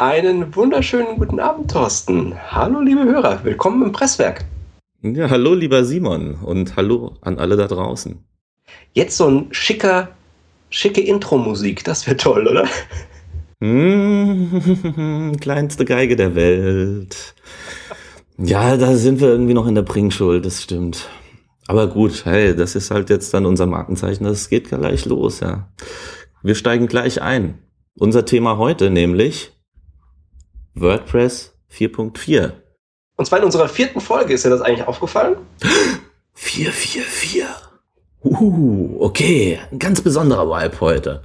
Einen wunderschönen guten Abend, Thorsten. Hallo, liebe Hörer, willkommen im Presswerk. Ja, hallo, lieber Simon und hallo an alle da draußen. Jetzt so ein schicker, schicke Intro-Musik, das wäre toll, oder? Mmh, kleinste Geige der Welt. Ja, da sind wir irgendwie noch in der Bringschuld, das stimmt. Aber gut, hey, das ist halt jetzt dann unser Markenzeichen, das geht gleich los, ja. Wir steigen gleich ein. Unser Thema heute nämlich WordPress 4.4. Und zwar in unserer vierten Folge ist dir das eigentlich aufgefallen? 444. Uh, okay, ein ganz besonderer Vibe heute.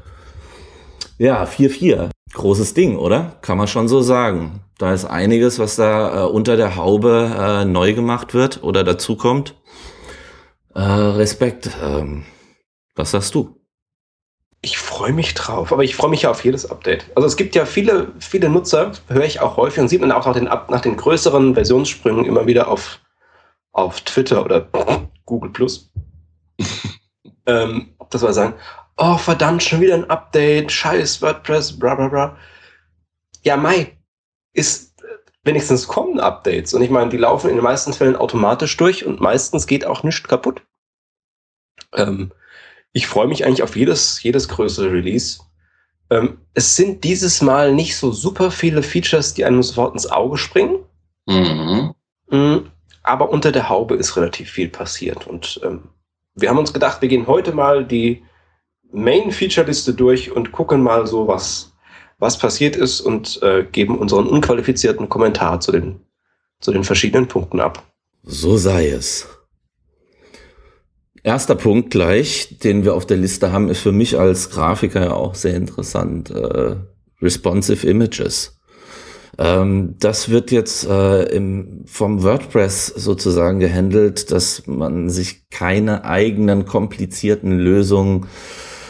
Ja, 4.4. Großes Ding, oder? Kann man schon so sagen. Da ist einiges, was da äh, unter der Haube äh, neu gemacht wird oder dazukommt. Äh, Respekt. Ähm, was sagst du? Ich freue mich drauf, aber ich freue mich ja auf jedes Update. Also es gibt ja viele, viele Nutzer, höre ich auch häufig und sieht man auch nach den, nach den größeren Versionssprüngen immer wieder auf, auf Twitter oder Google Plus. ähm, das war sagen, oh verdammt, schon wieder ein Update, scheiß WordPress, bla bla bla. Ja, Mai, ist wenigstens kommen Updates. Und ich meine, die laufen in den meisten Fällen automatisch durch und meistens geht auch nichts kaputt. Ähm, ich freue mich eigentlich auf jedes, jedes größere Release. Ähm, es sind dieses Mal nicht so super viele Features, die einem sofort ins Auge springen. Mhm. Mhm. Aber unter der Haube ist relativ viel passiert. Und ähm, wir haben uns gedacht, wir gehen heute mal die Main-Feature-Liste durch und gucken mal so, was, was passiert ist und äh, geben unseren unqualifizierten Kommentar zu den, zu den verschiedenen Punkten ab. So sei es. Erster Punkt gleich, den wir auf der Liste haben, ist für mich als Grafiker ja auch sehr interessant. Äh, responsive Images. Ähm, das wird jetzt äh, im, vom WordPress sozusagen gehandelt, dass man sich keine eigenen komplizierten Lösungen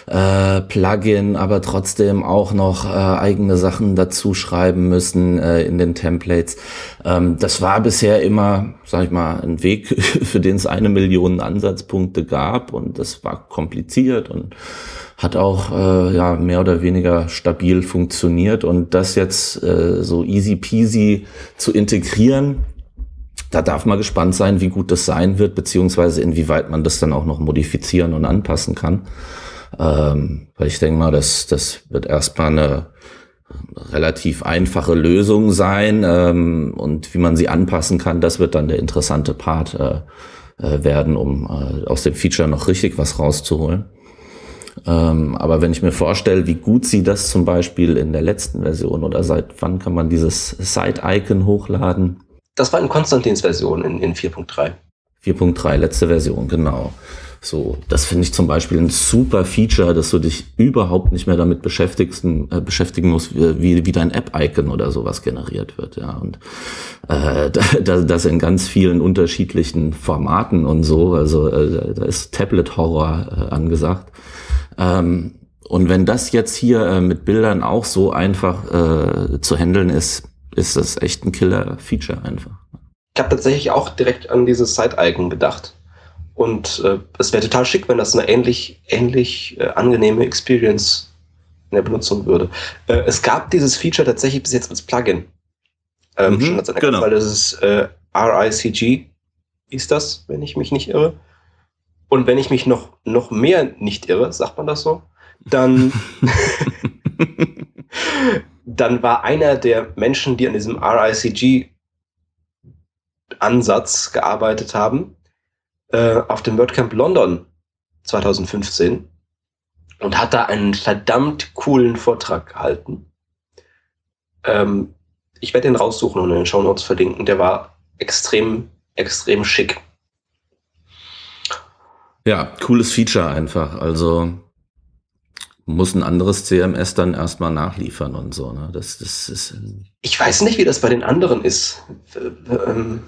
äh, Plugin, aber trotzdem auch noch äh, eigene Sachen dazu schreiben müssen äh, in den Templates. Ähm, das war bisher immer, sag ich mal, ein Weg, für den es eine Million Ansatzpunkte gab und das war kompliziert und hat auch äh, ja mehr oder weniger stabil funktioniert und das jetzt äh, so easy peasy zu integrieren, da darf man gespannt sein, wie gut das sein wird, beziehungsweise inwieweit man das dann auch noch modifizieren und anpassen kann. Ähm, weil ich denke mal, das, das wird erstmal eine relativ einfache Lösung sein ähm, und wie man sie anpassen kann, das wird dann der interessante Part äh, äh, werden, um äh, aus dem Feature noch richtig was rauszuholen. Ähm, aber wenn ich mir vorstelle, wie gut sie das zum Beispiel in der letzten Version oder seit wann kann man dieses Side-Icon hochladen? Das war in Konstantins Version in, in 4.3. 4.3, letzte Version, genau. So, das finde ich zum Beispiel ein super Feature, dass du dich überhaupt nicht mehr damit beschäftigst, äh, beschäftigen musst, wie, wie dein App-Icon oder sowas generiert wird. Ja, und äh, das in ganz vielen unterschiedlichen Formaten und so. Also äh, da ist Tablet-Horror äh, angesagt. Ähm, und wenn das jetzt hier äh, mit Bildern auch so einfach äh, zu handeln ist, ist das echt ein Killer-Feature einfach. Ich habe tatsächlich auch direkt an dieses Side-Icon gedacht und äh, es wäre total schick, wenn das eine ähnlich, ähnlich äh, angenehme Experience in der Benutzung würde. Äh, es gab dieses Feature tatsächlich bis jetzt als Plugin. Ähm, mhm, schon als genau. weil das ist äh, RICG, ist das, wenn ich mich nicht irre. Und wenn ich mich noch, noch mehr nicht irre, sagt man das so, dann, dann war einer der Menschen, die an diesem RICG Ansatz gearbeitet haben, äh, auf dem WordCamp London 2015 und hat da einen verdammt coolen Vortrag gehalten. Ähm, ich werde den raussuchen und in den Show Notes verlinken. Der war extrem, extrem schick. Ja, cooles Feature einfach. Also muss ein anderes CMS dann erstmal nachliefern und so. Ne? Das, das ist ich weiß nicht, wie das bei den anderen ist. Wir, ähm,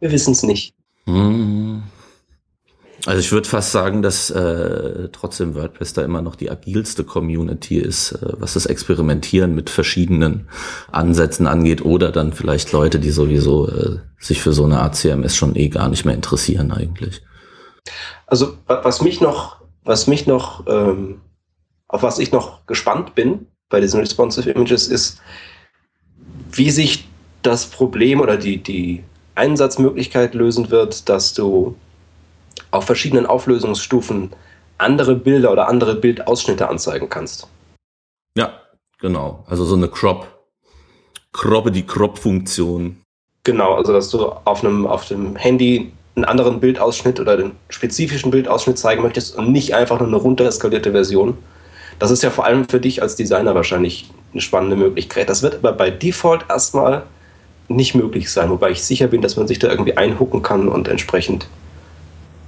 wir wissen es nicht. Hm. Also ich würde fast sagen, dass äh, trotzdem WordPress da immer noch die agilste Community ist, äh, was das Experimentieren mit verschiedenen Ansätzen angeht oder dann vielleicht Leute, die sowieso äh, sich für so eine Art CMS schon eh gar nicht mehr interessieren eigentlich. Also was mich noch, was mich noch, ähm, auf was ich noch gespannt bin bei diesen Responsive Images ist, wie sich das Problem oder die, die Einsatzmöglichkeit lösen wird, dass du auf verschiedenen Auflösungsstufen andere Bilder oder andere Bildausschnitte anzeigen kannst. Ja, genau. Also so eine Crop. Croppe die Crop-Funktion. Genau, also dass du auf einem, auf dem Handy einen anderen Bildausschnitt oder den spezifischen Bildausschnitt zeigen möchtest und nicht einfach nur eine runtereskalierte Version. Das ist ja vor allem für dich als Designer wahrscheinlich eine spannende Möglichkeit. Das wird aber bei Default erstmal nicht möglich sein, wobei ich sicher bin, dass man sich da irgendwie einhucken kann und entsprechend,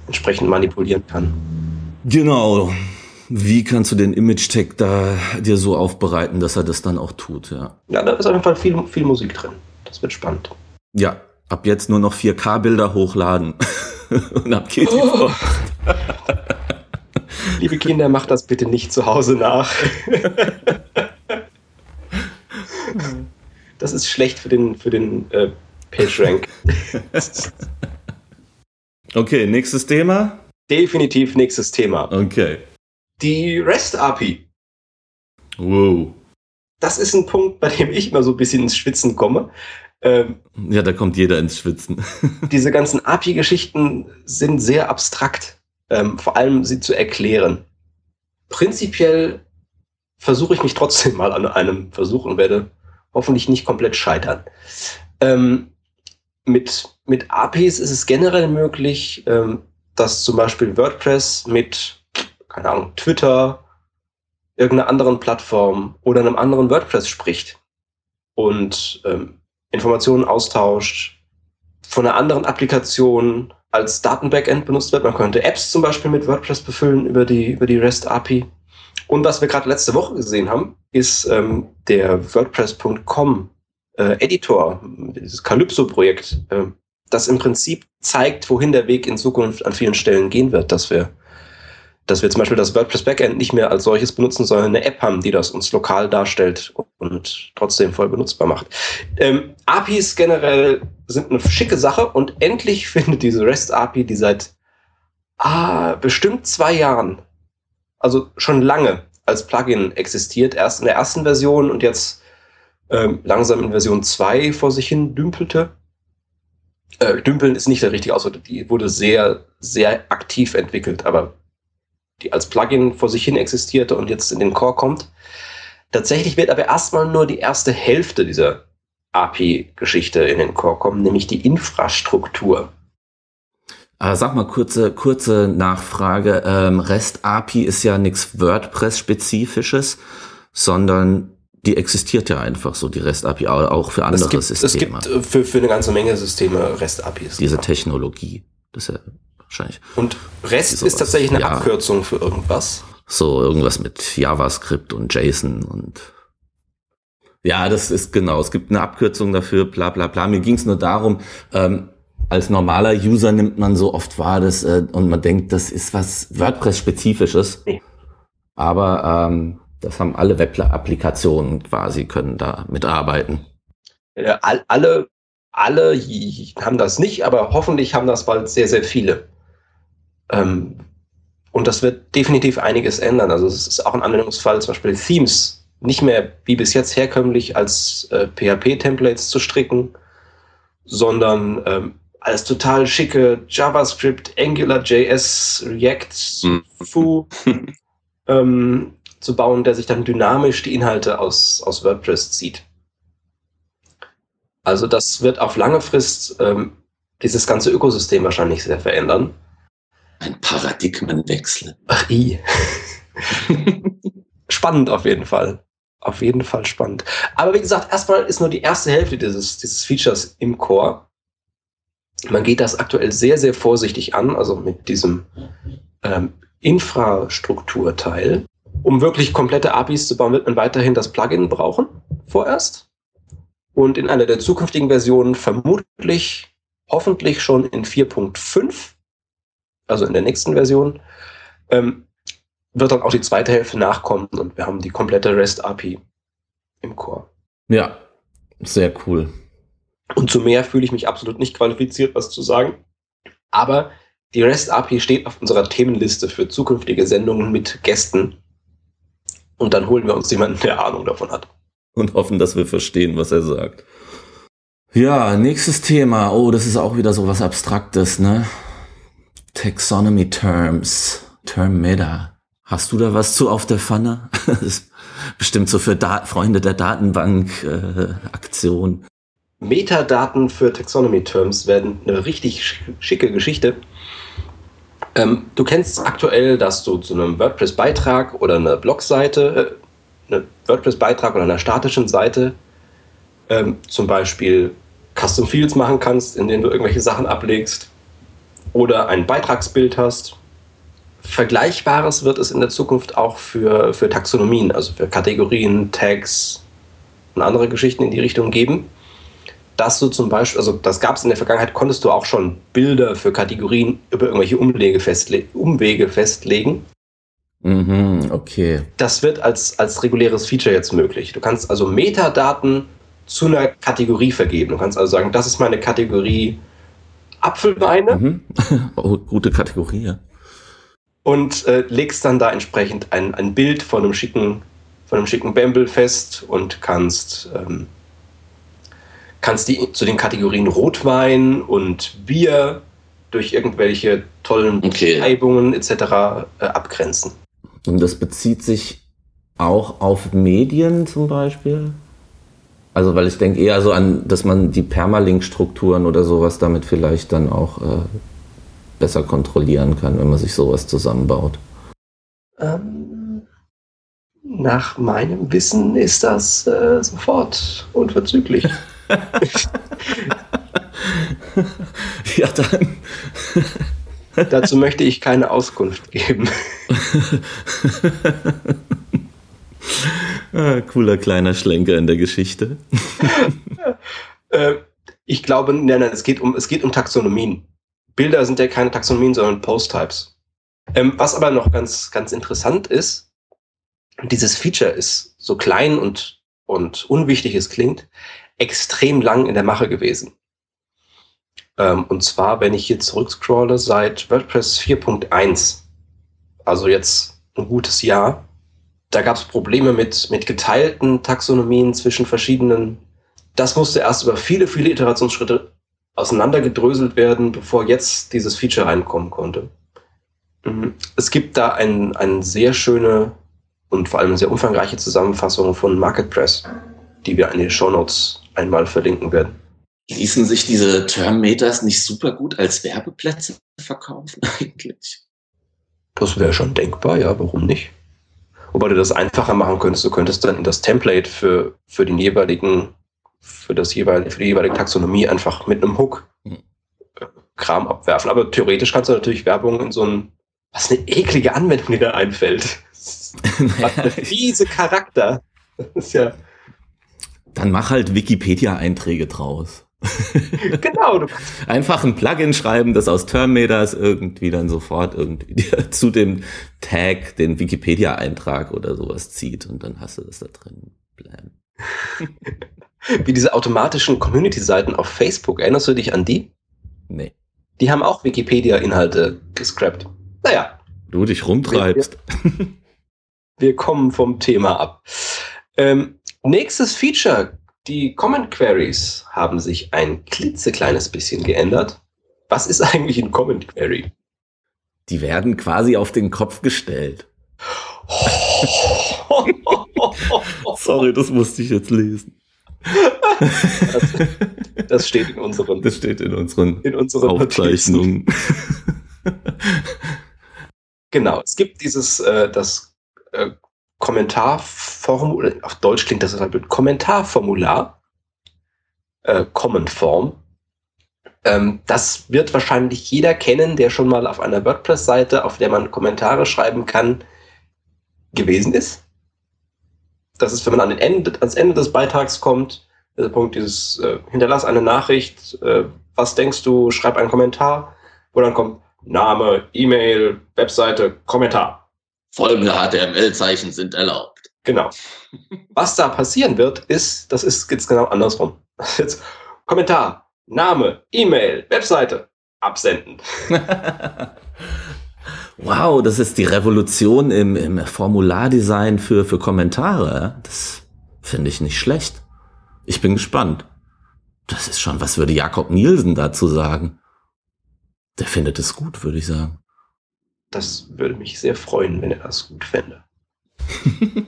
entsprechend manipulieren kann. Genau. Wie kannst du den Image-Tag da dir so aufbereiten, dass er das dann auch tut, ja? Ja, da ist auf jeden Fall viel, viel Musik drin. Das wird spannend. Ja, ab jetzt nur noch 4K-Bilder hochladen. und ab geht die oh. Liebe Kinder, macht das bitte nicht zu Hause nach. das ist schlecht für den, für den äh, PageRank. Okay, nächstes Thema. Definitiv nächstes Thema. Okay. Die REST-API. Wow. Das ist ein Punkt, bei dem ich immer so ein bisschen ins Schwitzen komme. Ähm, ja, da kommt jeder ins Schwitzen. diese ganzen API-Geschichten sind sehr abstrakt, ähm, vor allem sie zu erklären. Prinzipiell versuche ich mich trotzdem mal an einem Versuch und werde hoffentlich nicht komplett scheitern. Ähm, mit, mit APIs ist es generell möglich, ähm, dass zum Beispiel WordPress mit, keine Ahnung, Twitter, irgendeiner anderen Plattform oder einem anderen WordPress spricht und ähm, Informationen austauscht, von einer anderen Applikation als Datenbackend benutzt wird. Man könnte Apps zum Beispiel mit WordPress befüllen über die, über die REST API. Und was wir gerade letzte Woche gesehen haben, ist ähm, der WordPress.com äh, Editor, dieses Calypso-Projekt, äh, das im Prinzip zeigt, wohin der Weg in Zukunft an vielen Stellen gehen wird, dass wir dass wir zum Beispiel das WordPress Backend nicht mehr als solches benutzen, sondern eine App haben, die das uns lokal darstellt und trotzdem voll benutzbar macht. Ähm, APIs generell sind eine schicke Sache und endlich findet diese REST API, die seit ah, bestimmt zwei Jahren, also schon lange als Plugin existiert, erst in der ersten Version und jetzt ähm, langsam in Version 2 vor sich hin dümpelte. Äh, dümpeln ist nicht der richtige Ausdruck, die wurde sehr, sehr aktiv entwickelt, aber die als Plugin vor sich hin existierte und jetzt in den Core kommt. Tatsächlich wird aber erstmal nur die erste Hälfte dieser API-Geschichte in den Core kommen, nämlich die Infrastruktur. Äh, sag mal, kurze, kurze Nachfrage. Ähm, REST API ist ja nichts WordPress-spezifisches, sondern die existiert ja einfach so, die REST API auch für andere es gibt, Systeme. Es gibt für, für eine ganze Menge Systeme REST APIs. Diese genau. Technologie. Das ist ja wahrscheinlich. Und REST ist tatsächlich eine ja. Abkürzung für irgendwas. So, irgendwas mit JavaScript und JSON und ja, das ist genau. Es gibt eine Abkürzung dafür, bla bla bla. Mir ging es nur darum, ähm, als normaler User nimmt man so oft wahr, dass, äh, und man denkt, das ist was WordPress-spezifisches. Nee. Aber ähm, das haben alle Web-Applikationen quasi, können da mitarbeiten. Alle, alle haben das nicht, aber hoffentlich haben das bald sehr, sehr viele. Ähm, und das wird definitiv einiges ändern. Also es ist auch ein Anwendungsfall, zum Beispiel Themes nicht mehr wie bis jetzt herkömmlich als äh, PHP-Templates zu stricken, sondern ähm, als total schicke JavaScript, AngularJS, React, mhm. Foo ähm, zu bauen, der sich dann dynamisch die Inhalte aus, aus WordPress zieht. Also das wird auf lange Frist ähm, dieses ganze Ökosystem wahrscheinlich sehr verändern. Ein Paradigmenwechsel. Ach, i. spannend auf jeden Fall. Auf jeden Fall spannend. Aber wie gesagt, erstmal ist nur die erste Hälfte dieses, dieses Features im Core. Man geht das aktuell sehr, sehr vorsichtig an, also mit diesem ähm, Infrastrukturteil. Um wirklich komplette APIs zu bauen, wird man weiterhin das Plugin brauchen, vorerst. Und in einer der zukünftigen Versionen vermutlich, hoffentlich schon in 4.5 also in der nächsten Version, ähm, wird dann auch die zweite Hälfte nachkommen und wir haben die komplette REST API im Core. Ja, sehr cool. Und zu mehr fühle ich mich absolut nicht qualifiziert, was zu sagen. Aber die REST API steht auf unserer Themenliste für zukünftige Sendungen mit Gästen. Und dann holen wir uns jemanden, der Ahnung davon hat. Und hoffen, dass wir verstehen, was er sagt. Ja, nächstes Thema. Oh, das ist auch wieder so was Abstraktes, ne? Taxonomy Terms. Term Meta. Hast du da was zu auf der Pfanne? Das ist bestimmt so für da Freunde der Datenbank-Aktion. Äh, Metadaten für Taxonomy Terms werden eine richtig schicke Geschichte. Ähm, du kennst aktuell, dass du zu einem WordPress-Beitrag oder einer Blogseite, äh, einen WordPress-Beitrag oder einer statischen Seite ähm, zum Beispiel Custom Fields machen kannst, in denen du irgendwelche Sachen ablegst oder ein Beitragsbild hast. Vergleichbares wird es in der Zukunft auch für, für Taxonomien, also für Kategorien, Tags und andere Geschichten in die Richtung geben. Dass du zum Beispiel, also das gab es in der Vergangenheit, konntest du auch schon Bilder für Kategorien über irgendwelche Umwege, festle Umwege festlegen. Mhm, okay. Das wird als, als reguläres Feature jetzt möglich. Du kannst also Metadaten zu einer Kategorie vergeben. Du kannst also sagen, das ist meine Kategorie Apfelweine. Mhm. Oh, gute Kategorie, ja. Und äh, legst dann da entsprechend ein, ein Bild von einem schicken, von einem schicken Bamble fest und kannst, ähm, kannst die zu den Kategorien Rotwein und Bier durch irgendwelche tollen okay. Beschreibungen etc. Äh, abgrenzen. Und das bezieht sich auch auf Medien zum Beispiel? Also, weil ich denke eher so an, dass man die Permalink-Strukturen oder sowas damit vielleicht dann auch äh, besser kontrollieren kann, wenn man sich sowas zusammenbaut. Ähm, nach meinem Wissen ist das äh, sofort unverzüglich. ja, dann. Dazu möchte ich keine Auskunft geben. Ah, cooler kleiner Schlenker in der Geschichte. äh, ich glaube, nein, nein, es geht um, es geht um Taxonomien. Bilder sind ja keine Taxonomien, sondern Post-Types. Ähm, was aber noch ganz, ganz interessant ist, dieses Feature ist so klein und, und unwichtig es klingt, extrem lang in der Mache gewesen. Ähm, und zwar, wenn ich hier zurückscrolle, seit WordPress 4.1, also jetzt ein gutes Jahr, da gab es Probleme mit, mit geteilten Taxonomien zwischen verschiedenen. Das musste erst über viele, viele Iterationsschritte auseinandergedröselt werden, bevor jetzt dieses Feature reinkommen konnte. Mhm. Es gibt da eine ein sehr schöne und vor allem sehr umfangreiche Zusammenfassung von MarketPress, die wir in den Show Notes einmal verlinken werden. Ließen sich diese Term-Meters nicht super gut als Werbeplätze verkaufen eigentlich? Das wäre schon denkbar, ja, warum nicht? Wobei du das einfacher machen könntest. Du könntest dann in das Template für, für den jeweiligen, für das jeweilige, für die jeweilige Taxonomie einfach mit einem Hook hm. äh, Kram abwerfen. Aber theoretisch kannst du natürlich Werbung in so ein, was eine eklige Anwendung, die da einfällt. was ein fiese Charakter. Das ist ja. Dann mach halt Wikipedia-Einträge draus. genau. Einfach ein Plugin schreiben, das aus Termmeters irgendwie dann sofort irgendwie zu dem Tag den Wikipedia-Eintrag oder sowas zieht und dann hast du das da drin. Blam. Wie diese automatischen Community-Seiten auf Facebook. Erinnerst du dich an die? Nee. Die haben auch Wikipedia-Inhalte gescrapt. Naja. Du dich rumtreibst. Wir, wir kommen vom Thema ab. Ähm, nächstes Feature die Comment Queries haben sich ein klitzekleines bisschen geändert. Was ist eigentlich ein Comment Query? Die werden quasi auf den Kopf gestellt. Sorry, das musste ich jetzt lesen. Das, das, steht in unseren, das steht in unseren, in unseren Aufzeichnungen. genau, es gibt dieses, äh, das äh, Kommentarformular, auf Deutsch klingt das halt mit Kommentarformular, äh, Comment-Form. Ähm, das wird wahrscheinlich jeder kennen, der schon mal auf einer WordPress-Seite, auf der man Kommentare schreiben kann, gewesen ist. Das ist, wenn man an den Ende, ans Ende des Beitrags kommt, der Punkt dieses, äh, hinterlass eine Nachricht, äh, was denkst du, schreib einen Kommentar, wo dann kommt Name, E-Mail, Webseite, Kommentar. Folgende HTML-Zeichen sind erlaubt. Genau. Was da passieren wird, ist, das ist jetzt genau andersrum. Jetzt Kommentar, Name, E-Mail, Webseite, absenden. wow, das ist die Revolution im, im Formulardesign für, für Kommentare. Das finde ich nicht schlecht. Ich bin gespannt. das ist schon, was würde Jakob Nielsen dazu sagen? Der findet es gut, würde ich sagen. Das würde mich sehr freuen, wenn er das gut fände.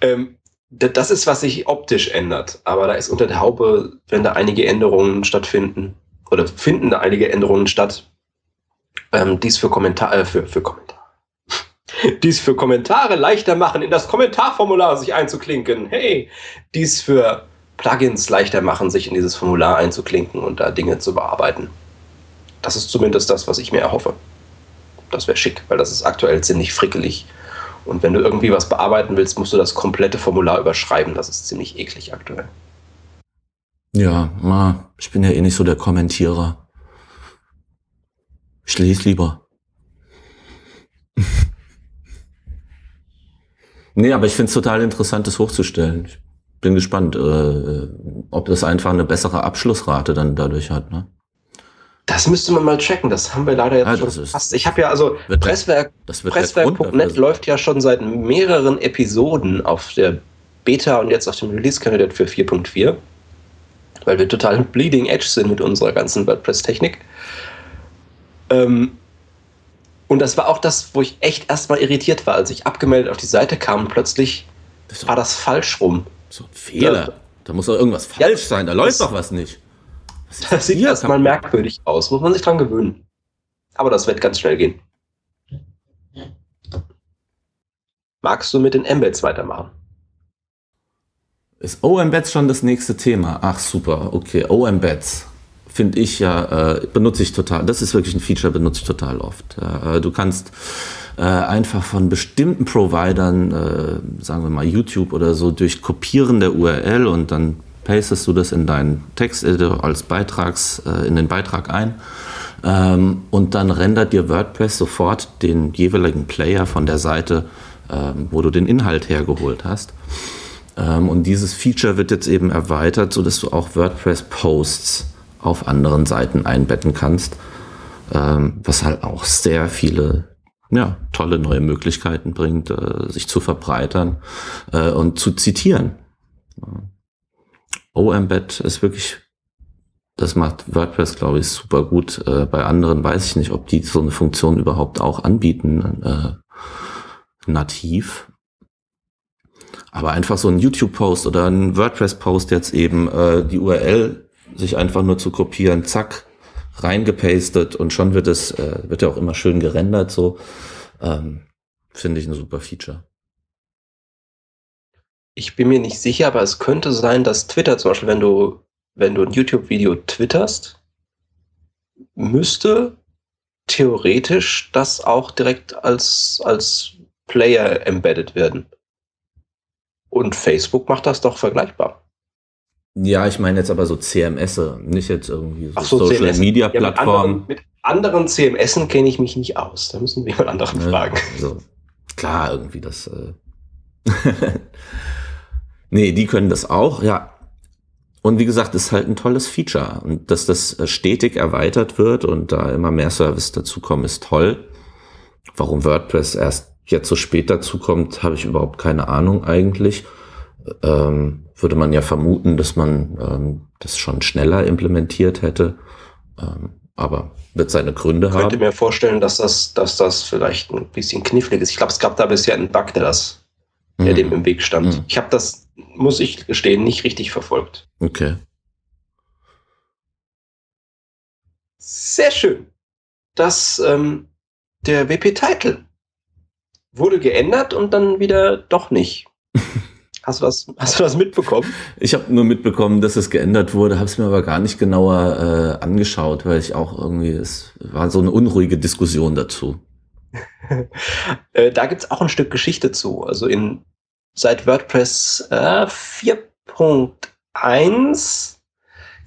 ähm, das ist, was sich optisch ändert. Aber da ist unter der Haube, wenn da einige Änderungen stattfinden, oder finden da einige Änderungen statt, ähm, dies für Kommentare, äh, für, für Kommentare. dies für Kommentare leichter machen, in das Kommentarformular sich einzuklinken. Hey, dies für Plugins leichter machen, sich in dieses Formular einzuklinken und da Dinge zu bearbeiten. Das ist zumindest das, was ich mir erhoffe. Das wäre schick, weil das ist aktuell ziemlich frickelig. Und wenn du irgendwie was bearbeiten willst, musst du das komplette Formular überschreiben. Das ist ziemlich eklig aktuell. Ja, ich bin ja eh nicht so der Kommentierer. Ich lese lieber. nee, aber ich finde es total interessant, das hochzustellen. Ich bin gespannt, äh, ob das einfach eine bessere Abschlussrate dann dadurch hat. Ne? Das müsste man mal checken. Das haben wir leider jetzt Ja, schon fast. Ich habe ja also Presswerk, Presswerk.net läuft ja schon seit mehreren Episoden auf der Beta und jetzt auf dem Release-Kandidat für 4.4, weil wir total bleeding edge sind mit unserer ganzen WordPress-Technik. Ähm, und das war auch das, wo ich echt erstmal irritiert war, als ich abgemeldet auf die Seite kam und plötzlich Das war das falsch rum. so ein Fehler. Ja. Da muss doch irgendwas falsch sein. Da läuft doch was nicht. Das sieht erstmal merkwürdig aus, muss man sich dran gewöhnen. Aber das wird ganz schnell gehen. Magst du mit den Embeds weitermachen? Ist O-Embeds schon das nächste Thema? Ach super, okay. O-Embeds finde ich ja, äh, benutze ich total. Das ist wirklich ein Feature, benutze ich total oft. Äh, du kannst äh, einfach von bestimmten Providern, äh, sagen wir mal YouTube oder so, durch Kopieren der URL und dann pastest du das in deinen Texteditor als Beitrags, äh, in den Beitrag ein. Ähm, und dann rendert dir WordPress sofort den jeweiligen Player von der Seite, ähm, wo du den Inhalt hergeholt hast. Ähm, und dieses Feature wird jetzt eben erweitert, sodass du auch WordPress-Posts auf anderen Seiten einbetten kannst, ähm, was halt auch sehr viele ja, tolle neue Möglichkeiten bringt, äh, sich zu verbreitern äh, und zu zitieren. O-Embed ist wirklich, das macht WordPress, glaube ich, super gut. Äh, bei anderen weiß ich nicht, ob die so eine Funktion überhaupt auch anbieten, äh, nativ. Aber einfach so ein YouTube-Post oder ein WordPress-Post jetzt eben, äh, die URL sich einfach nur zu kopieren, zack, reingepastet und schon wird es, äh, wird ja auch immer schön gerendert, so. Ähm, Finde ich ein super Feature. Ich bin mir nicht sicher, aber es könnte sein, dass Twitter zum Beispiel, wenn du, wenn du ein YouTube-Video twitterst, müsste theoretisch das auch direkt als, als Player embedded werden. Und Facebook macht das doch vergleichbar. Ja, ich meine jetzt aber so CMS, nicht jetzt irgendwie so, Ach so, Social CMS. Media Ja, mit, Plattformen. anderen, mit anderen CMSen kenne ich mich nicht aus. Da müssen wir jemand anderen fragen. Also, klar, irgendwie das. Äh nee, die können das auch, ja. Und wie gesagt, ist halt ein tolles Feature. Und dass das äh, stetig erweitert wird und da immer mehr Service dazukommen, ist toll. Warum WordPress erst jetzt so spät dazukommt, habe ich überhaupt keine Ahnung eigentlich. Ähm, würde man ja vermuten, dass man ähm, das schon schneller implementiert hätte. Ähm, aber wird seine Gründe Ich könnte haben. mir vorstellen, dass das, dass das vielleicht ein bisschen knifflig ist. Ich glaube, es gab da bisher einen Bug, der das, der Mhm. dem im Weg stand. Mhm. Ich habe das, muss ich gestehen, nicht richtig verfolgt. Okay. Sehr schön. Das, ähm, der WP-Title wurde geändert und dann wieder doch nicht. Hast du das, hast du das mitbekommen? Ich habe nur mitbekommen, dass es geändert wurde, habe es mir aber gar nicht genauer äh, angeschaut, weil ich auch irgendwie, es war so eine unruhige Diskussion dazu. Äh, da gibt's auch ein Stück Geschichte zu. Also in seit WordPress äh, 4.1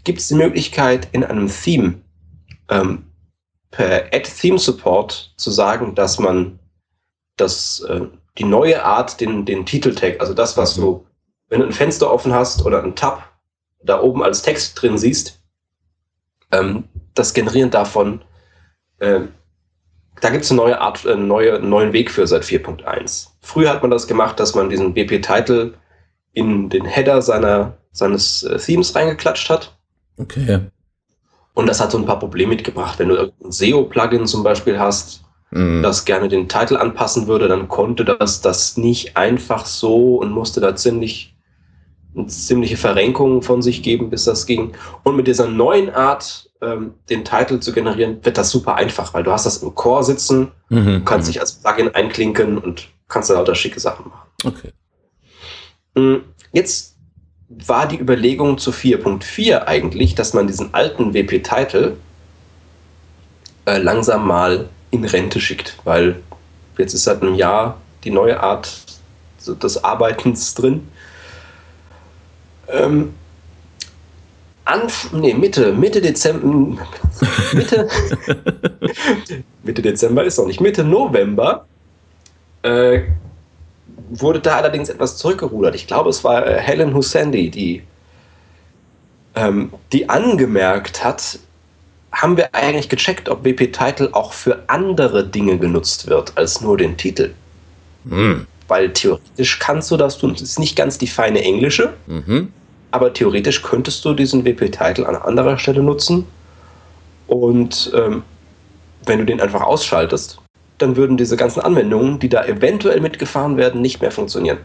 gibt's die Möglichkeit, in einem Theme ähm, per Add Theme Support zu sagen, dass man das, äh, die neue Art, den, den Titeltag, also das, was Mhm. du, wenn du ein Fenster offen hast oder ein Tab da oben als Text drin siehst, ähm, das Generieren davon ähm, da gibt es eine neue Art, einen neue, einen neuen Weg für seit 4.1. Früher hat man das gemacht, dass man diesen BP-Title in den Header seiner, seines äh, Themes reingeklatscht hat. Okay. Und das hat so ein paar Probleme mitgebracht. Wenn du irgendein SEO-Plugin zum Beispiel hast, Mhm. das gerne den Titel anpassen würde, dann konnte das das nicht einfach so und musste da ziemlich eine ziemliche Verrenkung von sich geben, bis das ging. Und mit dieser neuen Art, ähm, den Titel zu generieren, wird das super einfach, weil du hast das im Core sitzen, Mhm. du kannst dich als Plugin einklinken und kannst da lauter schicke Sachen machen. Okay. Mm, Jetzt war die Überlegung zu 4.4 eigentlich, dass man diesen alten WP-Title äh, langsam mal in Rente schickt, weil jetzt ist seit einem Jahr die neue Art des Arbeitens drin. Ähm, Anf nee, Mitte, Mitte Dezember, Mitte, Mitte Dezember ist noch nicht, Mitte November äh, wurde da allerdings etwas zurückgerudert. Ich glaube, es war äh, Helen Hussendi, die, ähm, die angemerkt hat, haben wir eigentlich gecheckt, ob WP Title auch für andere Dinge genutzt wird als nur den Titel. Mhm. Weil theoretisch kannst du das tun. Es ist nicht ganz die feine englische, Mhm. Aber theoretisch könntest du diesen WP-Title an anderer Stelle nutzen. Und ähm, wenn du den einfach ausschaltest, dann würden diese ganzen Anwendungen, die da eventuell mitgefahren werden, nicht mehr funktionieren.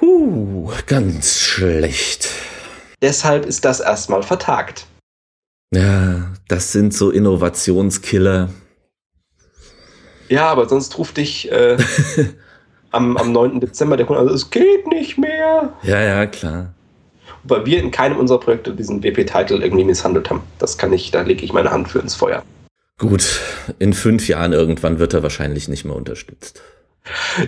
Huh, ganz schlecht. Deshalb ist das erstmal vertagt. Ja, das sind so Innovationskiller. Ja, aber sonst ruft dich äh, am, am 9. Dezember der Kunde, also es geht nicht mehr. Ja, ja, klar. Weil wir in keinem unserer Projekte diesen WP-Title irgendwie misshandelt haben. Das kann ich, da lege ich meine Hand für ins Feuer. Gut, in fünf Jahren irgendwann wird er wahrscheinlich nicht mehr unterstützt.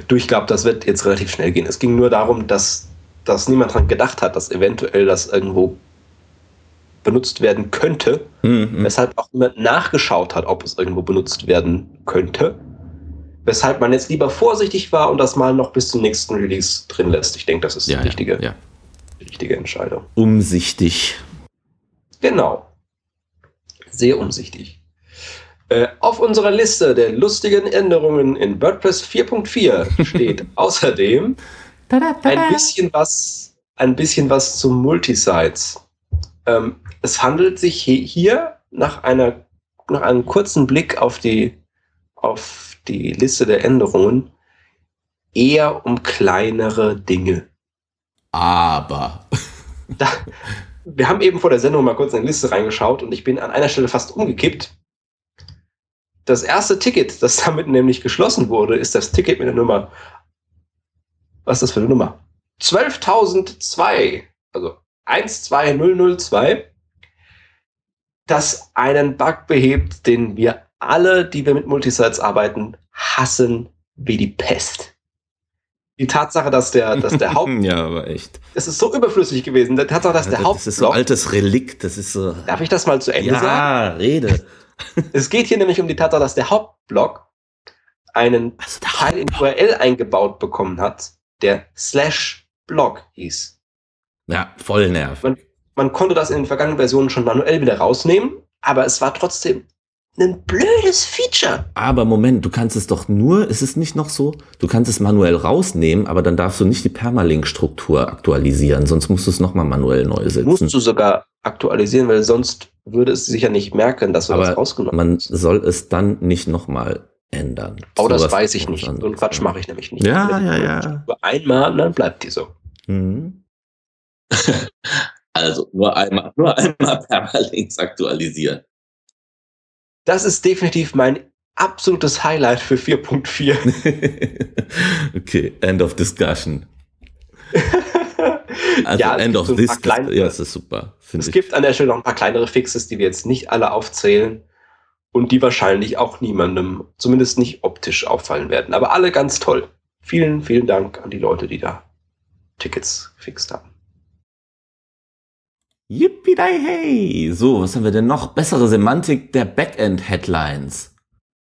Du, ich glaube, das wird jetzt relativ schnell gehen. Es ging nur darum, dass, dass niemand dran gedacht hat, dass eventuell das irgendwo benutzt werden könnte, Mhm. weshalb auch niemand nachgeschaut hat, ob es irgendwo benutzt werden könnte. Weshalb man jetzt lieber vorsichtig war und das mal noch bis zum nächsten Release drin lässt. Ich denke, das ist Ja, die richtige, ja, ja. Richtige Entscheidung. Umsichtig. Genau. Sehr umsichtig. Äh, auf unserer Liste der lustigen Änderungen in WordPress 4.4 steht außerdem ein bisschen was, ein bisschen was zu Multisites. Ähm, es handelt sich hier nach einer, nach einem kurzen Blick auf die, auf die Liste der Änderungen eher um kleinere Dinge. Aber. Da, wir haben eben vor der Sendung mal kurz in die Liste reingeschaut und ich bin an einer Stelle fast umgekippt. Das erste Ticket, das damit nämlich geschlossen wurde, ist das Ticket mit der Nummer. Was ist das für eine Nummer? 12.002, also 12002, das einen Bug behebt, den wir alle, die wir mit Multisites arbeiten, hassen wie die Pest. Die Tatsache, dass der, dass der Haupt, ja, aber echt. es ist so überflüssig gewesen. Die Tatsache, dass der das ist so altes Relikt. Das ist so. darf ich das mal zu Ende sagen? Ja, rede. Es geht hier nämlich um die Tatsache, dass der Hauptblock einen Also Teil in URL eingebaut bekommen hat, der slash Blog hieß. Ja, voll nerv. Man konnte das in den vergangenen Versionen schon manuell wieder rausnehmen, aber es war trotzdem ein blödes Feature. Aber Moment, du kannst es doch nur, ist es nicht noch so? Du kannst es manuell rausnehmen, aber dann darfst du nicht die Permalink-Struktur aktualisieren, sonst musst du es nochmal manuell neu setzen. Musst du sogar aktualisieren, weil sonst würde es sicher nicht merken, dass du aber das rausgenommen man hast. soll es dann nicht nochmal ändern. Oh, das Sowas weiß ich nicht. man- So einen Quatsch mache ich nämlich nicht. Ja, ja, ja. Nur einmal, und dann bleibt die so. Mhm. Also nur einmal, nur einmal Permalinks aktualisieren. Das ist definitiv mein absolutes Highlight für 4.4. okay, end of discussion. Also Ja, end of so this. kleine- ja, das ist super. Es ich. gibt an der Stelle noch ein paar kleinere Fixes, die wir jetzt nicht alle aufzählen und die wahrscheinlich auch niemandem, zumindest nicht optisch, auffallen werden. Aber alle ganz toll. Vielen, vielen Dank an die Leute, die da Tickets gefixt haben. Yippie hey. So, was haben wir denn noch? Bessere Semantik der Backend-Headlines.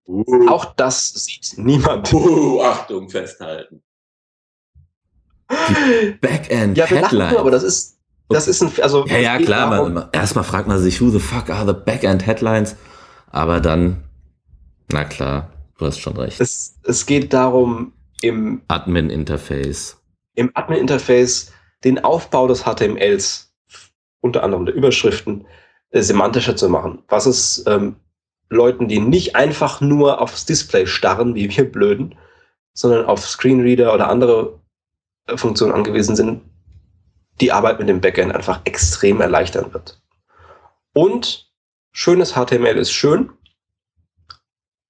Uh, Auch das sieht niemand. uh, Achtung, festhalten. Backend Ja, wir lachen aber das ist, das ist ein, also. ja, ja, klar. darum- Man, erstmal fragt man sich, who the fuck are the Backend Headlines? Aber dann, na klar, du hast schon recht. Es, es geht darum, im Admin-Interface. im Admin-Interface den Aufbau des HTMLs, unter anderem der Überschriften, äh, semantischer zu machen. Was es ähm, Leuten, die nicht einfach nur aufs Display starren, wie wir Blöden, sondern auf Screenreader oder andere äh, Funktionen angewiesen sind, die Arbeit mit dem Backend einfach extrem erleichtern wird. Und schönes HTML ist schön.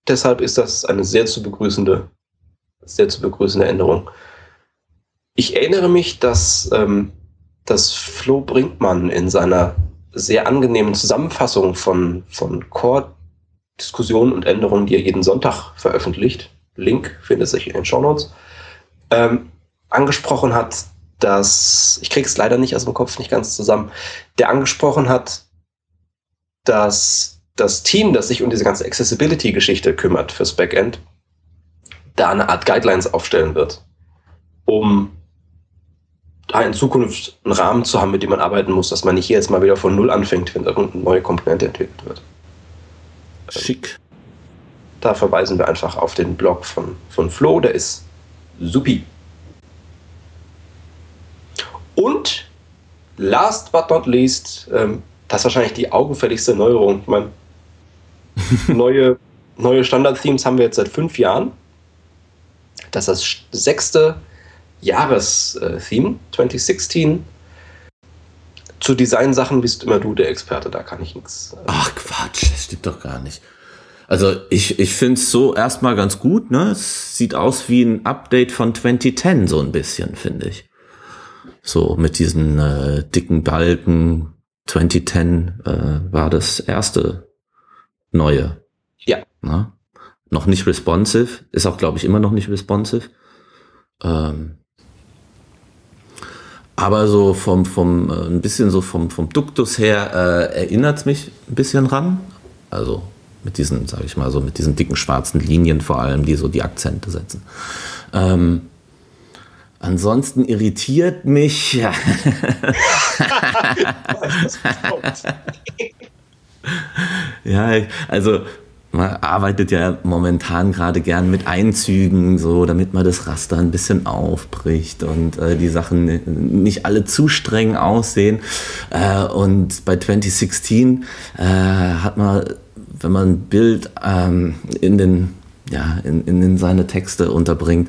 Deshalb ist das eine sehr zu begrüßende, sehr zu begrüßende Änderung. Ich erinnere mich, dass, ähm, dass Flo Brinkmann in seiner sehr angenehmen Zusammenfassung von, von Core-Diskussionen und Änderungen, die er jeden Sonntag veröffentlicht, Link findet sich in den Show Notes, ähm, angesprochen hat, dass, ich es leider nicht aus dem Kopf nicht ganz zusammen, der angesprochen hat, dass das Team, das sich um diese ganze Accessibility-Geschichte kümmert fürs Backend, da eine Art Guidelines aufstellen wird, um da in Zukunft einen Rahmen zu haben, mit dem man arbeiten muss, dass man nicht jetzt mal wieder von Null anfängt, wenn irgendeine neue Komponente entwickelt wird. Schick. Da verweisen wir einfach auf den Blog von, von Flo, der ist supi. Und last but not least, ähm, das ist wahrscheinlich die augenfälligste Neuerung. Ich meine, neue, neue Standard-Themes haben wir jetzt seit fünf Jahren. Das ist das sechste Jahres-Theme 2016. Zu Design-Sachen bist immer du der Experte, da kann ich nichts. Äh Ach Quatsch, das stimmt doch gar nicht. Also ich, ich finde es so erstmal ganz gut, ne? Es sieht aus wie ein Update von 2010, so ein bisschen, finde ich. So mit diesen äh, dicken Balken. 2010 äh, war das erste neue. Ja. Ne? Noch nicht responsive, ist auch, glaube ich, immer noch nicht responsive. Ähm, aber so vom, vom äh, ein bisschen so vom, vom Duktus her äh, erinnert es mich ein bisschen ran. Also mit diesen, sage ich mal, so mit diesen dicken schwarzen Linien vor allem, die so die Akzente setzen. Ähm, ansonsten irritiert mich. Ja. ja, also man arbeitet ja momentan gerade gern mit Einzügen, so damit man das Raster ein bisschen aufbricht und äh, die Sachen nicht alle zu streng aussehen. Äh, und bei 2016 äh, hat man, wenn man ein Bild ähm, in den ja, in, in seine Texte unterbringt,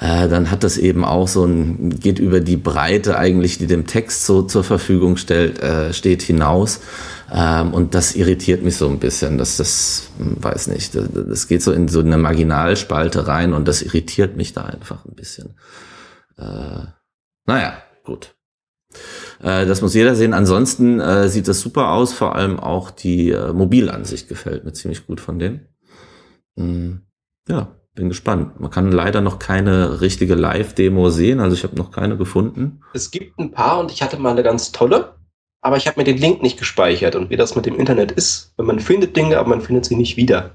äh, dann hat das eben auch so ein, geht über die Breite eigentlich, die dem Text so zur Verfügung stellt, äh, steht hinaus. Ähm, und das irritiert mich so ein bisschen, dass das, hm, weiß nicht, das, das geht so in so eine Marginalspalte rein und das irritiert mich da einfach ein bisschen. Äh, naja, gut. Äh, das muss jeder sehen. Ansonsten äh, sieht das super aus. Vor allem auch die äh, Mobilansicht gefällt mir ziemlich gut von dem. Mhm ja, bin gespannt. Man kann leider noch keine richtige Live-Demo sehen, also ich habe noch keine gefunden. Es gibt ein paar und ich hatte mal eine ganz tolle, aber ich habe mir den Link nicht gespeichert und wie das mit dem Internet ist, wenn man findet Dinge, aber man findet sie nicht wieder.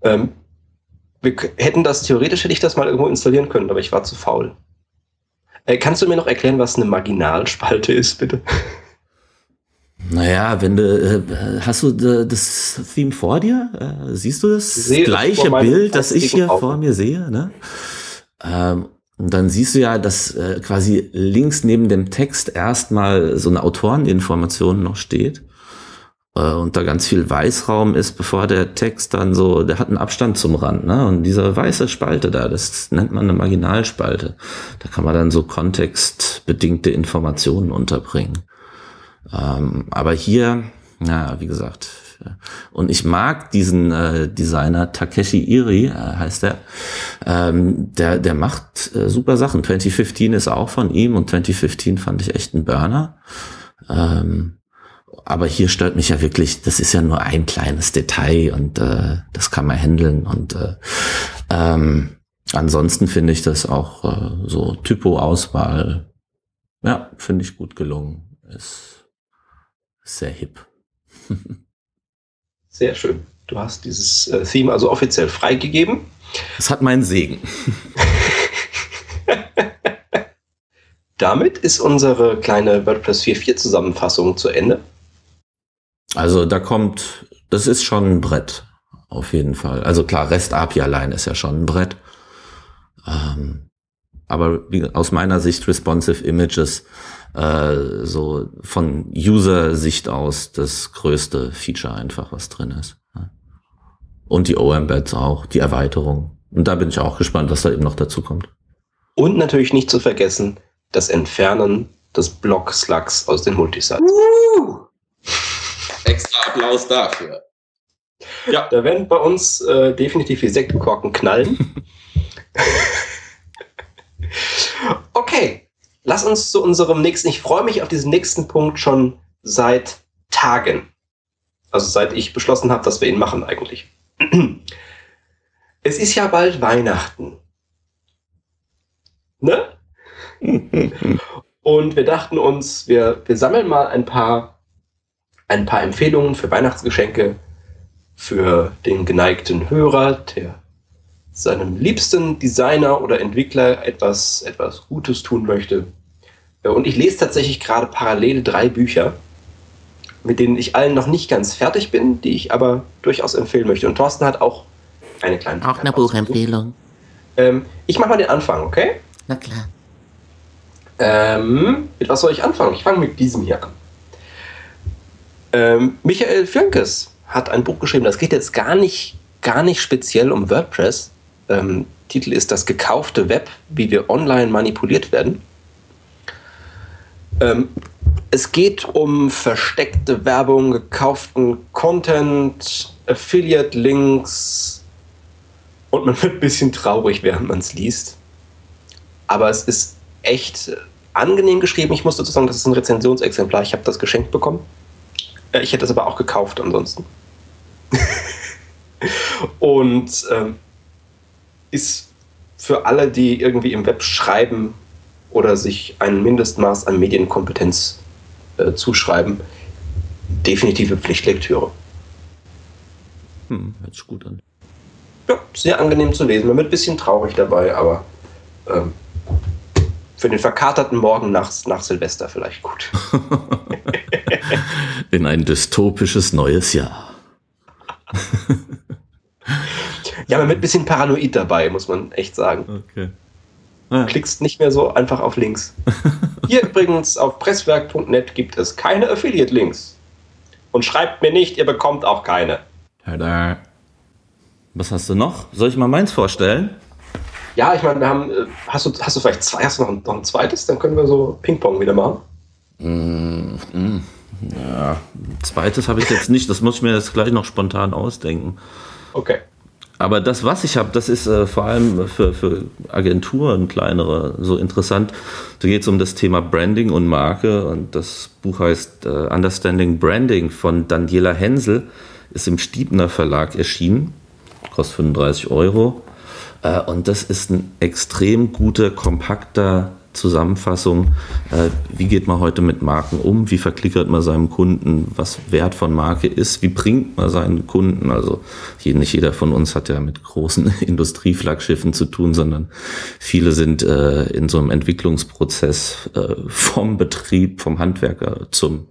Ähm, wir hätten das, theoretisch hätte ich das mal irgendwo installieren können, aber ich war zu faul. Äh, kannst du mir noch erklären, was eine Marginalspalte ist, bitte? Naja, wenn du, äh, hast du äh, das Theme vor dir? Äh, siehst du das gleiche Bild, das ich hier vor mir sehe? Ne? Ähm, und dann siehst du ja, dass äh, quasi links neben dem Text erstmal so eine Autoreninformation noch steht. Äh, und da ganz viel Weißraum ist, bevor der Text dann so, der hat einen Abstand zum Rand, ne? Und diese weiße Spalte da, das nennt man eine Marginalspalte. Da kann man dann so kontextbedingte Informationen unterbringen. Ähm, aber hier, na, wie gesagt, und ich mag diesen äh, Designer Takeshi Iri, äh, heißt er. Ähm, der, der macht äh, super Sachen. 2015 ist auch von ihm und 2015 fand ich echt ein Burner. Ähm, aber hier stört mich ja wirklich, das ist ja nur ein kleines Detail und äh, das kann man handeln. Und äh, ähm, ansonsten finde ich das auch äh, so Typo-Auswahl, ja, finde ich gut gelungen. Ist sehr hip. Sehr schön. Du hast dieses äh, Theme also offiziell freigegeben. Es hat meinen Segen. Damit ist unsere kleine WordPress 4.4 Zusammenfassung zu Ende. Also da kommt, das ist schon ein Brett, auf jeden Fall. Also klar, REST API allein ist ja schon ein Brett. Ähm, aber wie, aus meiner Sicht responsive Images äh, so von User-Sicht aus das größte Feature einfach, was drin ist. Und die O-Embeds auch, die Erweiterung. Und da bin ich auch gespannt, was da eben noch dazu kommt. Und natürlich nicht zu vergessen, das Entfernen des Block-Slugs aus den Multisites. Uh! Extra Applaus dafür. Ja, da werden bei uns äh, definitiv die Sektkorken knallen. okay, lass uns zu unserem nächsten. Ich freue mich auf diesen nächsten Punkt schon seit Tagen. Also seit ich beschlossen habe, dass wir ihn machen eigentlich. Es ist ja bald Weihnachten. Ne? Und wir dachten uns, wir, wir sammeln mal ein paar, ein paar Empfehlungen für Weihnachtsgeschenke für den geneigten Hörer, der seinem liebsten Designer oder Entwickler etwas, etwas Gutes tun möchte. Und ich lese tatsächlich gerade parallel drei Bücher, mit denen ich allen noch nicht ganz fertig bin, die ich aber durchaus empfehlen möchte. Und Thorsten hat auch eine kleine Auch eine Buchempfehlung. Ähm, ich mache mal den Anfang, okay? Na klar. Ähm, mit was soll ich anfangen? Ich fange mit diesem hier an. Ähm, Michael Fürnkes hat ein Buch geschrieben, das geht jetzt gar nicht, gar nicht speziell um WordPress. Ähm, Titel ist Das gekaufte Web, wie wir online manipuliert werden. Ähm, es geht um versteckte Werbung, gekauften Content, Affiliate-Links und man wird ein bisschen traurig, während man es liest. Aber es ist echt angenehm geschrieben. Ich muss dazu sagen, das ist ein Rezensionsexemplar. Ich habe das geschenkt bekommen. Äh, Ich hätte es aber auch gekauft ansonsten. Und ähm, ist für alle, die irgendwie im Web schreiben oder sich ein Mindestmaß an Medienkompetenz äh, zuschreiben, definitive Pflichtlektüre. Hm, hört sich gut an. Ja, sehr angenehm zu lesen. Man wird ein bisschen traurig dabei, aber ähm, für den verkaterten Morgen nach, nach Silvester vielleicht gut. In ein dystopisches neues Jahr. Ja, man wird ein bisschen paranoid dabei, muss man echt sagen. Okay. Du klickst nicht mehr so einfach auf Links. Hier übrigens auf presswerk.net gibt es keine Affiliate-Links. Und schreibt mir nicht, ihr bekommt auch keine. Tada. Was hast du noch? Soll ich mal meins vorstellen? Ja, ich meine, wir haben. äh, Hast du, hast du vielleicht zwei, hast du noch ein, noch ein zweites? Dann können wir so Ping-Pong wieder machen. Mm, mm, ja, zweites habe ich jetzt nicht. Das muss ich mir jetzt gleich noch spontan ausdenken. Okay. Aber das, was ich habe, das ist äh, vor allem für, für Agenturen, kleinere, so interessant. Da geht es um das Thema Branding und Marke. Und das Buch heißt äh, Understanding Branding von Daniela Hensel, ist im Stiebner Verlag erschienen. Kostet 35 Euro. Äh, und das ist ein extrem guter, kompakter Zusammenfassung. Äh, wie geht man heute mit Marken um? Wie verklickert man seinem Kunden, was Wert von Marke ist? Wie bringt man seinen Kunden? Also nicht jeder von uns hat ja mit großen Industrieflaggschiffen zu tun, sondern viele sind äh, in so einem Entwicklungsprozess äh, vom Betrieb, vom Handwerker zum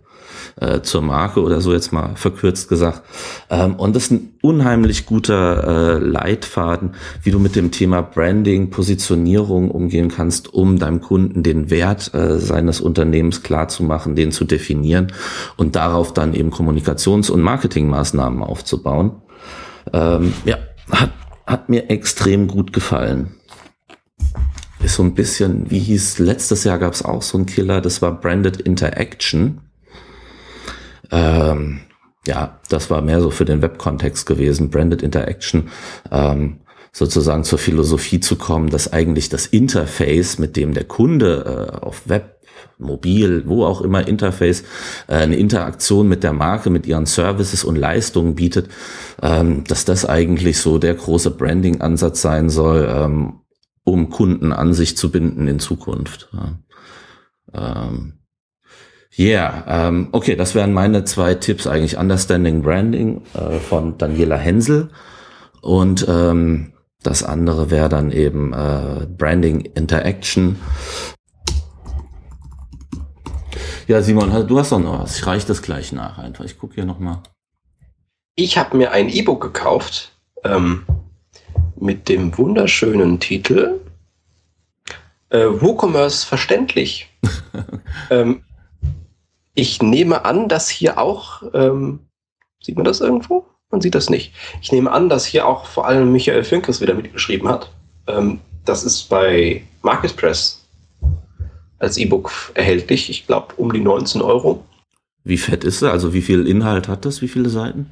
äh, zur Marke oder so jetzt mal verkürzt gesagt. Ähm, und das ist ein unheimlich guter äh, Leitfaden, wie du mit dem Thema Branding, Positionierung umgehen kannst, um deinem Kunden den Wert äh, seines Unternehmens klar zu machen, den zu definieren und darauf dann eben Kommunikations- und Marketingmaßnahmen aufzubauen. Ähm, ja, hat, hat mir extrem gut gefallen ist so ein bisschen, wie hieß, letztes Jahr gab es auch so einen Killer, das war Branded Interaction. Ähm, ja, das war mehr so für den Web-Kontext gewesen, Branded Interaction, ähm, sozusagen zur Philosophie zu kommen, dass eigentlich das Interface, mit dem der Kunde äh, auf Web, mobil, wo auch immer Interface, äh, eine Interaktion mit der Marke, mit ihren Services und Leistungen bietet, ähm, dass das eigentlich so der große Branding-Ansatz sein soll, ähm, um Kunden an sich zu binden in Zukunft. Ja. Ähm, Yeah, ähm, okay, das wären meine zwei Tipps eigentlich. Understanding Branding äh, von Daniela Hensel und ähm, das andere wäre dann eben äh, Branding Interaction. Ja, Simon, du hast doch noch was. Ich reiche das gleich nach einfach. Ich gucke hier nochmal. Ich habe mir ein E-Book gekauft ähm, mit dem wunderschönen Titel Äh, WooCommerce verständlich. ähm, ich nehme an, dass hier auch, ähm, sieht man das irgendwo? Man sieht das nicht. Ich nehme an, dass hier auch vor allem Michael Finkes wieder mitgeschrieben hat. Ähm, das ist bei Marketpress als E-Book erhältlich. Ich glaube, um die 19 Euro. Wie fett ist er? Also wie viel Inhalt hat das? Wie viele Seiten?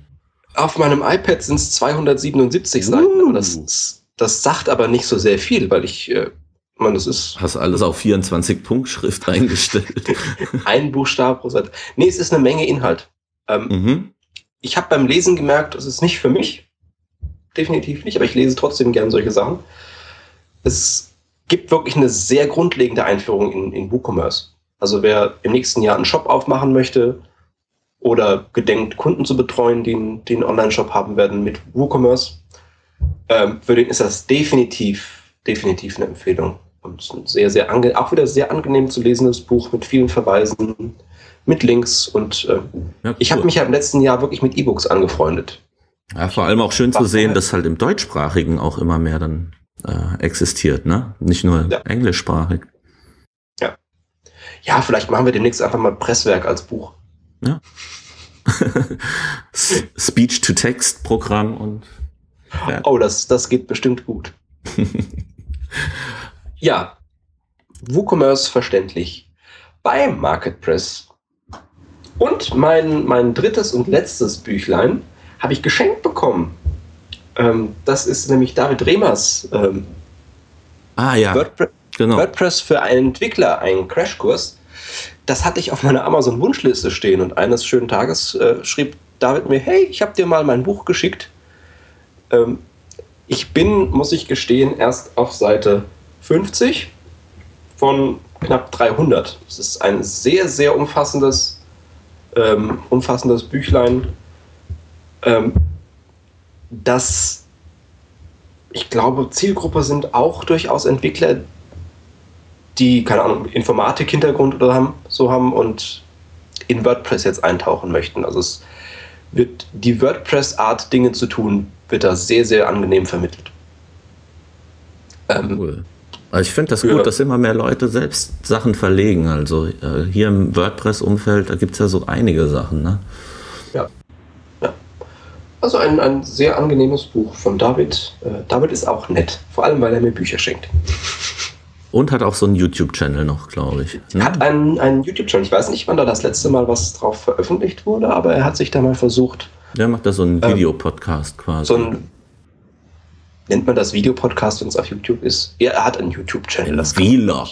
Auf meinem iPad sind es 277 uh. Seiten. Das, das sagt aber nicht so sehr viel, weil ich, äh, man, das ist. Hast alles auf 24 Punkt Schrift eingestellt. Ein Buchstabe pro Seite. Nee, es ist eine Menge Inhalt. Ähm, mhm. Ich habe beim Lesen gemerkt, es ist nicht für mich. Definitiv nicht, aber ich lese trotzdem gern solche Sachen. Es gibt wirklich eine sehr grundlegende Einführung in, in WooCommerce. Also wer im nächsten Jahr einen Shop aufmachen möchte oder gedenkt, Kunden zu betreuen, die, die einen Online-Shop haben werden mit WooCommerce, ähm, für den ist das definitiv, definitiv eine Empfehlung. Und ein sehr, sehr auch wieder sehr angenehm zu lesendes Buch mit vielen Verweisen, mit Links und äh, ja, cool. ich habe mich ja im letzten Jahr wirklich mit E-Books angefreundet. Ja, vor allem auch schön zu sehen, dass halt im deutschsprachigen auch immer mehr dann äh, existiert, ne? Nicht nur ja. englischsprachig. Ja. Ja, vielleicht machen wir demnächst einfach mal Presswerk als Buch. Ja. Speech-to-Text-Programm und. Ja. Oh, das, das geht bestimmt gut. ja. WooCommerce verständlich. Beim MarketPress. Und mein, mein drittes und letztes Büchlein habe ich geschenkt bekommen ähm, das ist nämlich David Remers ähm, ah, ja. WordPress, genau. WordPress für einen Entwickler, ein Crashkurs. Das hatte ich auf meiner Amazon-Wunschliste stehen und eines schönen Tages äh, schrieb David mir, hey, ich habe dir mal mein Buch geschickt. Ähm, ich bin, muss ich gestehen, erst auf Seite 50 von knapp 300. Das ist ein sehr, sehr umfassendes, ähm, umfassendes Büchlein. Ähm, dass ich glaube, Zielgruppe sind auch durchaus Entwickler, die, keine Ahnung, Informatik-Hintergrund oder haben, so haben und in WordPress jetzt eintauchen möchten. Also es wird die WordPress-Art, Dinge zu tun, wird da sehr, sehr angenehm vermittelt. Ähm, cool. Also ich finde das gut, dass immer mehr Leute selbst Sachen verlegen. Also äh, hier im WordPress-Umfeld, da gibt es ja so einige Sachen, ne? Ja. Also ein, ein sehr angenehmes Buch von David. Äh, David ist auch nett, vor allem weil er mir Bücher schenkt. Und hat auch so einen YouTube-Channel noch, glaube ich. Ne? Hat einen, einen YouTube-Channel. Ich weiß nicht, wann da das letzte Mal was drauf veröffentlicht wurde, aber er hat sich da mal versucht. Der macht da so einen ähm, Videopodcast quasi. So ein, nennt man das Videopodcast, wenn es auf YouTube ist? Ja, er hat einen YouTube-Channel. Vlog.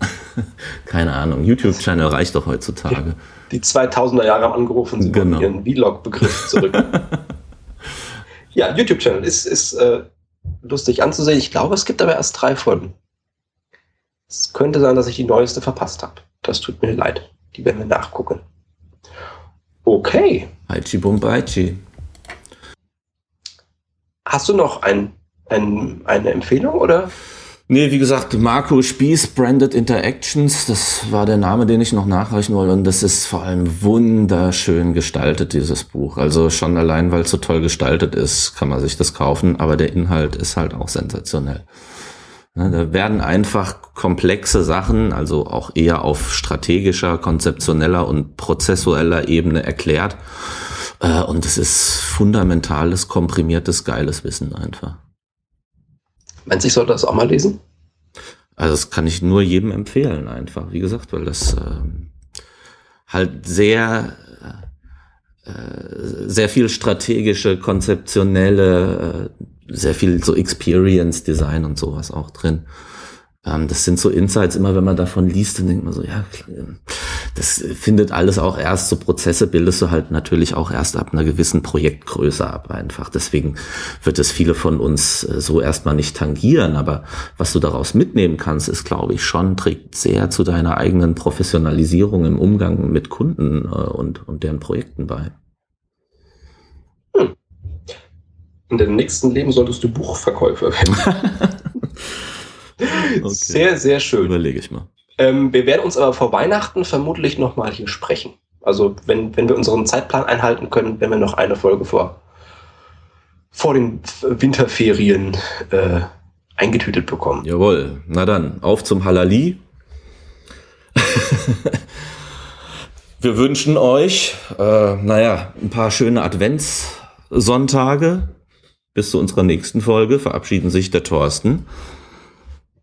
Keine Ahnung. YouTube-Channel reicht doch heutzutage. Die 2000er Jahre haben angerufen, sie genau. ihren Vlog-Begriff zurück. Ja, YouTube-Channel ist, ist äh, lustig anzusehen. Ich glaube, es gibt aber erst drei Folgen. Es könnte sein, dass ich die neueste verpasst habe. Das tut mir leid. Die werden wir nachgucken. Okay. Aichi Bombaichi. Hast du noch ein, ein, eine Empfehlung oder? Nee, wie gesagt, Marco Spieß, Branded Interactions, das war der Name, den ich noch nachreichen wollte. Und das ist vor allem wunderschön gestaltet, dieses Buch. Also schon allein, weil es so toll gestaltet ist, kann man sich das kaufen. Aber der Inhalt ist halt auch sensationell. Da werden einfach komplexe Sachen, also auch eher auf strategischer, konzeptioneller und prozessueller Ebene erklärt. Äh, und es ist fundamentales, komprimiertes, geiles Wissen einfach. Meinst du, ich sollte das auch mal lesen? Also das kann ich nur jedem empfehlen einfach, wie gesagt, weil das ähm, halt sehr äh, sehr viel strategische, konzeptionelle, äh, sehr viel so Experience Design und sowas auch drin. Ähm, das sind so Insights, immer wenn man davon liest, dann denkt man so, ja, das findet alles auch erst, so Prozesse bildest du halt natürlich auch erst ab einer gewissen Projektgröße ab einfach. Deswegen wird es viele von uns äh, so erstmal nicht tangieren, aber was du daraus mitnehmen kannst, ist, glaube ich, schon, trägt sehr zu deiner eigenen Professionalisierung im Umgang mit Kunden äh, und, und deren Projekten bei. Hm. In deinem nächsten Leben solltest du Buchverkäufer werden. Okay. Sehr, sehr schön. Überlege ich mal. Ähm, wir werden uns aber vor Weihnachten vermutlich nochmal hier sprechen. Also wenn, wenn wir unseren Zeitplan einhalten können, werden wir noch eine Folge vor, vor den Winterferien äh, eingetütet bekommen. Jawohl. Na dann, auf zum Halali. Wir wünschen euch, äh, naja, ein paar schöne Adventssonntage. Bis zu unserer nächsten Folge verabschieden sich der Thorsten.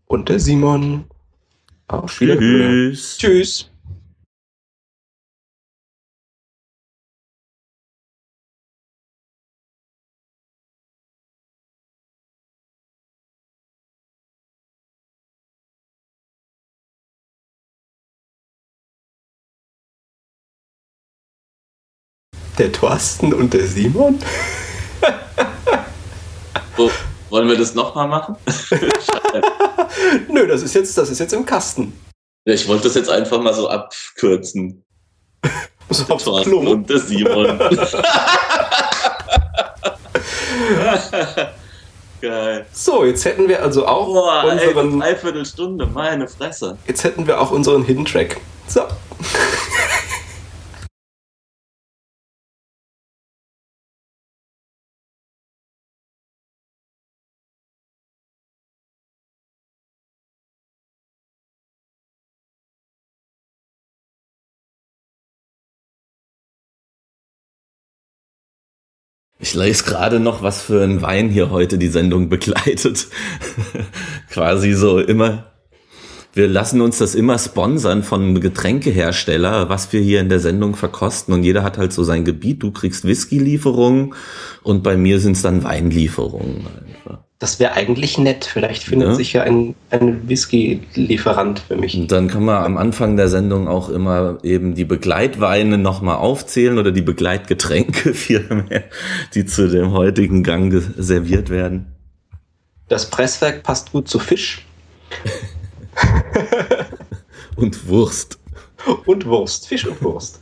Und der Simon. Auf Wiederhören. Tschüss. Tschüss. Der Thorsten und der Simon? So, wollen wir das nochmal machen? Nö, das ist jetzt, das ist jetzt im Kasten. Ich wollte das jetzt einfach mal so abkürzen. So aufs Thorsten Klo. und der Simon. Geil. So, jetzt hätten wir also auch Boah, ey, eine unseren, Dreiviertelstunde, meine Fresse. jetzt hätten wir auch unseren Hidden Track. So. Lese gerade noch, was für ein Wein hier heute die Sendung begleitet. Quasi so immer. Wir lassen uns das immer sponsern von Getränkehersteller, was wir hier in der Sendung verkosten. Und jeder hat halt so sein Gebiet. Du kriegst Whisky-Lieferungen und bei mir sind es dann Weinlieferungen. Einfach. Das wäre eigentlich nett. Vielleicht findet Ja. sich ja ein, ein Whisky-Lieferant für mich. Und dann kann man am Anfang der Sendung auch immer eben die Begleitweine nochmal aufzählen oder die Begleitgetränke vielmehr, die zu dem heutigen Gang serviert werden. Das Presswerk passt gut zu Fisch Und Wurst. und Wurst. Fisch und Wurst.